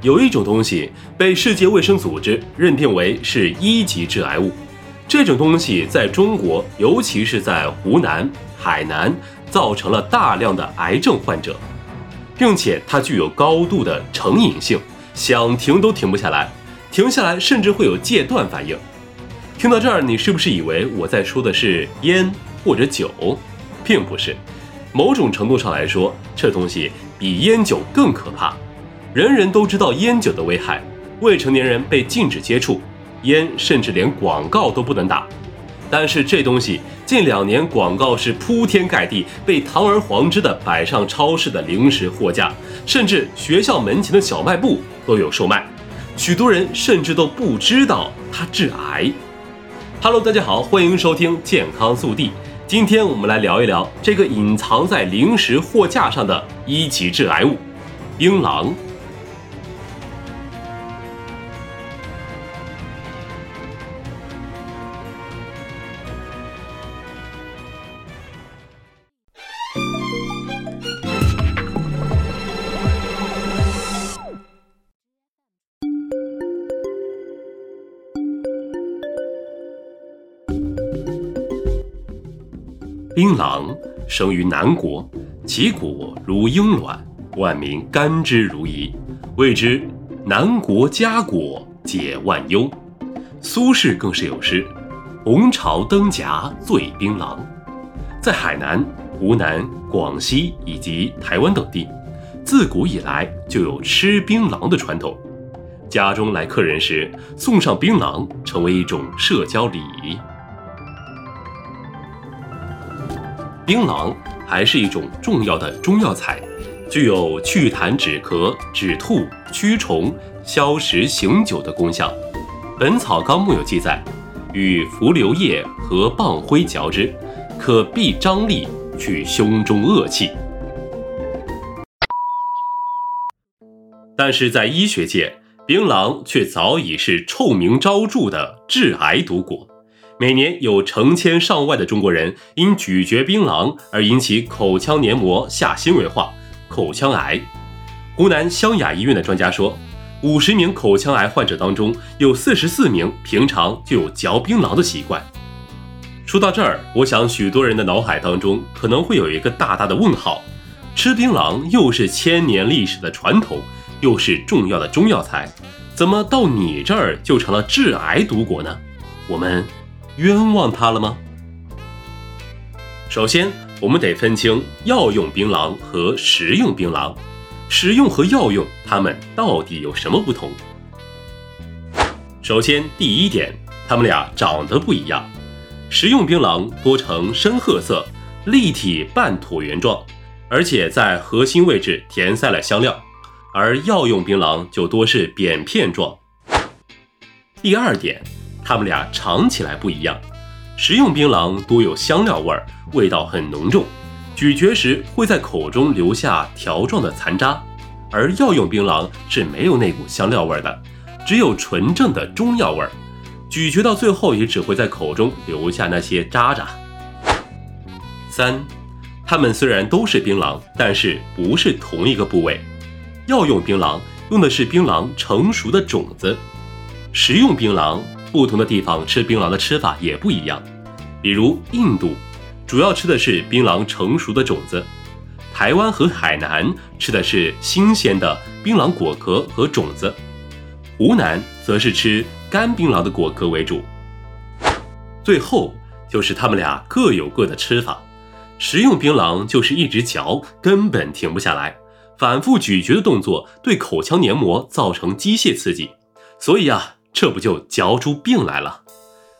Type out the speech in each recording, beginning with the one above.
有一种东西被世界卫生组织认定为是一级致癌物，这种东西在中国，尤其是在湖南、海南，造成了大量的癌症患者，并且它具有高度的成瘾性，想停都停不下来，停下来甚至会有戒断反应。听到这儿，你是不是以为我在说的是烟或者酒？并不是，某种程度上来说，这东西比烟酒更可怕。人人都知道烟酒的危害，未成年人被禁止接触烟，甚至连广告都不能打。但是这东西近两年广告是铺天盖地，被堂而皇之的摆上超市的零食货架，甚至学校门前的小卖部都有售卖。许多人甚至都不知道它致癌。Hello，大家好，欢迎收听健康速递。今天我们来聊一聊这个隐藏在零食货架上的一级致癌物——槟榔。槟榔生于南国，其果如鹰卵，万民甘之如饴，谓之南国佳果，解万忧。苏轼更是有诗：“红朝灯夹醉槟榔。”在海南、湖南、广西以及台湾等地，自古以来就有吃槟榔的传统。家中来客人时，送上槟榔，成为一种社交礼仪。槟榔还是一种重要的中药材，具有祛痰止咳、止吐、驱虫、消食醒酒的功效。《本草纲目》有记载，与浮流叶和棒灰嚼之，可避张力，去胸中恶气。但是在医学界，槟榔却早已是臭名昭著的致癌毒果。每年有成千上万的中国人因咀嚼槟榔而引起口腔黏膜下纤维化、口腔癌。湖南湘雅医院的专家说，五十名口腔癌患者当中，有四十四名平常就有嚼槟榔的习惯。说到这儿，我想许多人的脑海当中可能会有一个大大的问号：吃槟榔又是千年历史的传统，又是重要的中药材，怎么到你这儿就成了致癌毒果呢？我们。冤枉他了吗？首先，我们得分清药用槟榔和食用槟榔。食用和药用，它们到底有什么不同？首先，第一点，它们俩长得不一样。食用槟榔多呈深褐色、立体半椭圆状，而且在核心位置填塞了香料，而药用槟榔就多是扁片状。第二点。它们俩尝起来不一样，食用槟榔多有香料味儿，味道很浓重，咀嚼时会在口中留下条状的残渣；而药用槟榔是没有那股香料味的，只有纯正的中药味儿，咀嚼到最后也只会在口中留下那些渣渣。三，它们虽然都是槟榔，但是不是同一个部位。药用槟榔用的是槟榔成熟的种子，食用槟榔。不同的地方吃槟榔的吃法也不一样，比如印度主要吃的是槟榔成熟的种子，台湾和海南吃的是新鲜的槟榔果壳和种子，湖南则是吃干槟榔的果壳为主。最后就是他们俩各有各的吃法，食用槟榔就是一直嚼，根本停不下来，反复咀嚼的动作对口腔黏膜造成机械刺激，所以啊。这不就嚼出病来了？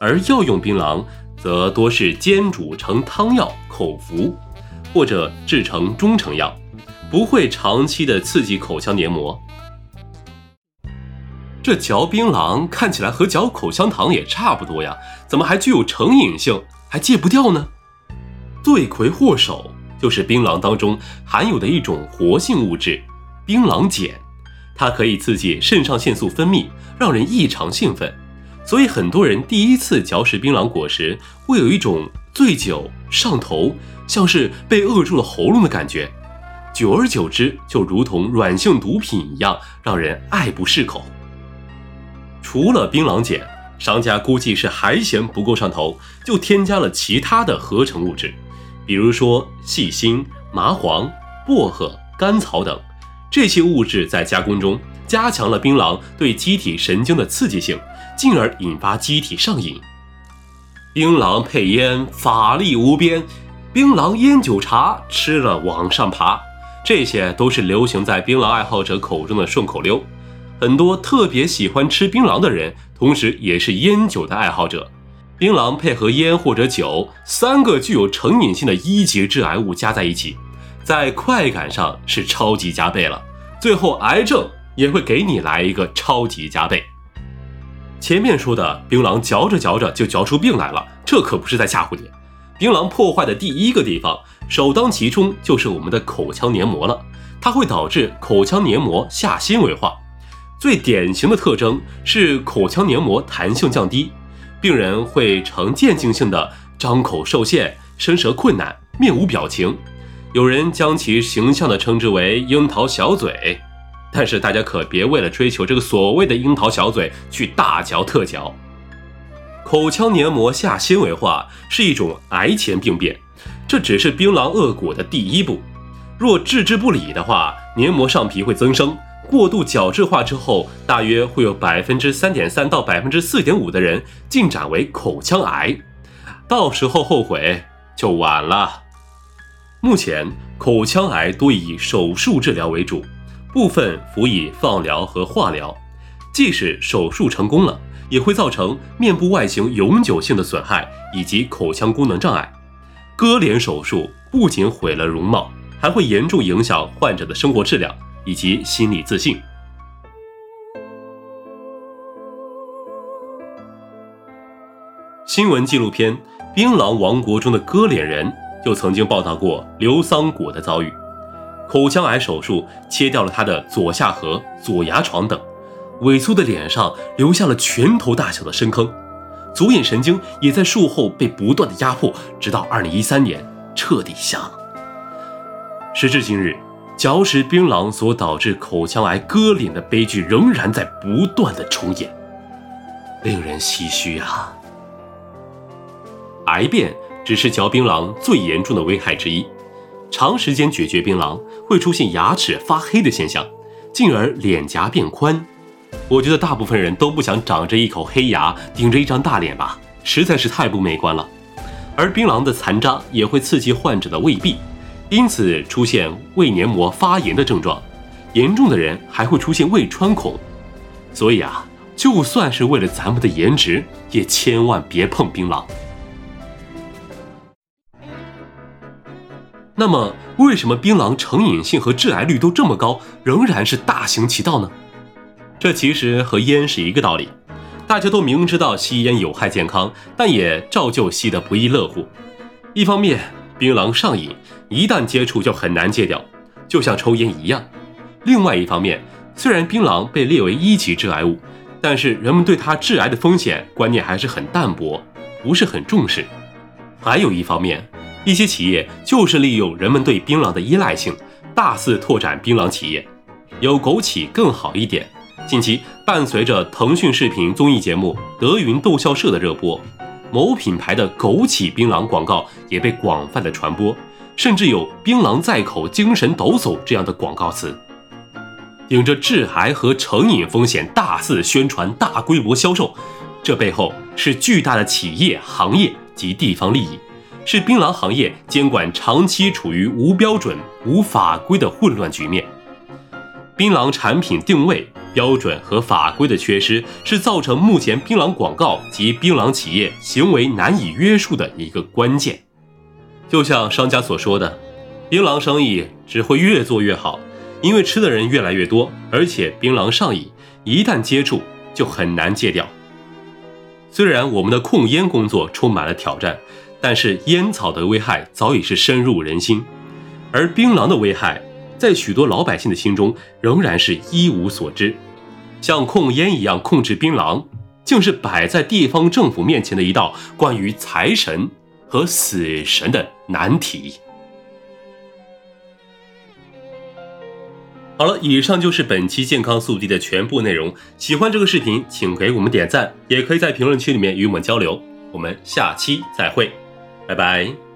而药用槟榔则多是煎煮成汤药口服，或者制成中成药，不会长期的刺激口腔黏膜。这嚼槟榔看起来和嚼口香糖也差不多呀，怎么还具有成瘾性，还戒不掉呢？罪魁祸首就是槟榔当中含有的一种活性物质——槟榔碱。它可以刺激肾上腺素分泌，让人异常兴奋，所以很多人第一次嚼食槟榔果时，会有一种醉酒、上头，像是被扼住了喉咙的感觉。久而久之就如同软性毒品一样，让人爱不释口。除了槟榔碱，商家估计是还嫌不够上头，就添加了其他的合成物质，比如说细辛、麻黄、薄荷、甘草等。这些物质在加工中加强了槟榔对机体神经的刺激性，进而引发机体上瘾。槟榔配烟，法力无边；槟榔烟酒茶，吃了往上爬。这些都是流行在槟榔爱好者口中的顺口溜。很多特别喜欢吃槟榔的人，同时也是烟酒的爱好者。槟榔配合烟或者酒，三个具有成瘾性的一级致癌物加在一起，在快感上是超级加倍了。最后，癌症也会给你来一个超级加倍。前面说的槟榔嚼着嚼着就嚼出病来了，这可不是在吓唬你。槟榔破坏的第一个地方，首当其冲就是我们的口腔黏膜了，它会导致口腔黏膜下纤维化。最典型的特征是口腔黏膜弹性降低，病人会呈渐进性的张口受限、伸舌困难、面无表情，有人将其形象的称之为“樱桃小嘴”。但是大家可别为了追求这个所谓的樱桃小嘴去大嚼特嚼。口腔黏膜下纤维化是一种癌前病变，这只是槟榔恶果的第一步。若置之不理的话，黏膜上皮会增生，过度角质化之后，大约会有百分之三点三到百分之四点五的人进展为口腔癌，到时候后悔就晚了。目前口腔癌多以手术治疗为主。部分辅以放疗和化疗，即使手术成功了，也会造成面部外形永久性的损害以及口腔功能障碍。割脸手术不仅毁了容貌，还会严重影响患者的生活质量以及心理自信。新闻纪录片《槟榔王国中的割脸人》就曾经报道过刘桑果的遭遇。口腔癌手术切掉了他的左下颌、左牙床等，萎缩的脸上留下了拳头大小的深坑，左眼神经也在术后被不断的压迫，直到二零一三年彻底瞎了。时至今日，嚼食槟榔所导致口腔癌割脸的悲剧仍然在不断的重演，令人唏嘘啊！癌变只是嚼槟榔最严重的危害之一。长时间咀嚼槟榔会出现牙齿发黑的现象，进而脸颊变宽。我觉得大部分人都不想长着一口黑牙，顶着一张大脸吧，实在是太不美观了。而槟榔的残渣也会刺激患者的胃壁，因此出现胃黏膜发炎的症状。严重的人还会出现胃穿孔。所以啊，就算是为了咱们的颜值，也千万别碰槟榔。那么，为什么槟榔成瘾性和致癌率都这么高，仍然是大行其道呢？这其实和烟是一个道理，大家都明知道吸烟有害健康，但也照旧吸得不亦乐乎。一方面，槟榔上瘾，一旦接触就很难戒掉，就像抽烟一样；另外一方面，虽然槟榔被列为一级致癌物，但是人们对它致癌的风险观念还是很淡薄，不是很重视。还有一方面。一些企业就是利用人们对槟榔的依赖性，大肆拓展槟榔企业。有枸杞更好一点。近期伴随着腾讯视频综艺节目《德云逗笑社》的热播，某品牌的枸杞槟榔广告也被广泛的传播，甚至有“槟榔在口，精神抖擞”这样的广告词。顶着致癌和成瘾风险，大肆宣传、大规模销售，这背后是巨大的企业、行业及地方利益。是槟榔行业监管长期处于无标准、无法规的混乱局面。槟榔产品定位标准和法规的缺失，是造成目前槟榔广告及槟榔企业行为难以约束的一个关键。就像商家所说的，槟榔生意只会越做越好，因为吃的人越来越多，而且槟榔上瘾，一旦接触就很难戒掉。虽然我们的控烟工作充满了挑战。但是烟草的危害早已是深入人心，而槟榔的危害在许多老百姓的心中仍然是一无所知。像控烟一样控制槟榔，竟是摆在地方政府面前的一道关于财神和死神的难题。好了，以上就是本期健康速递的全部内容。喜欢这个视频，请给我们点赞，也可以在评论区里面与我们交流。我们下期再会，拜拜。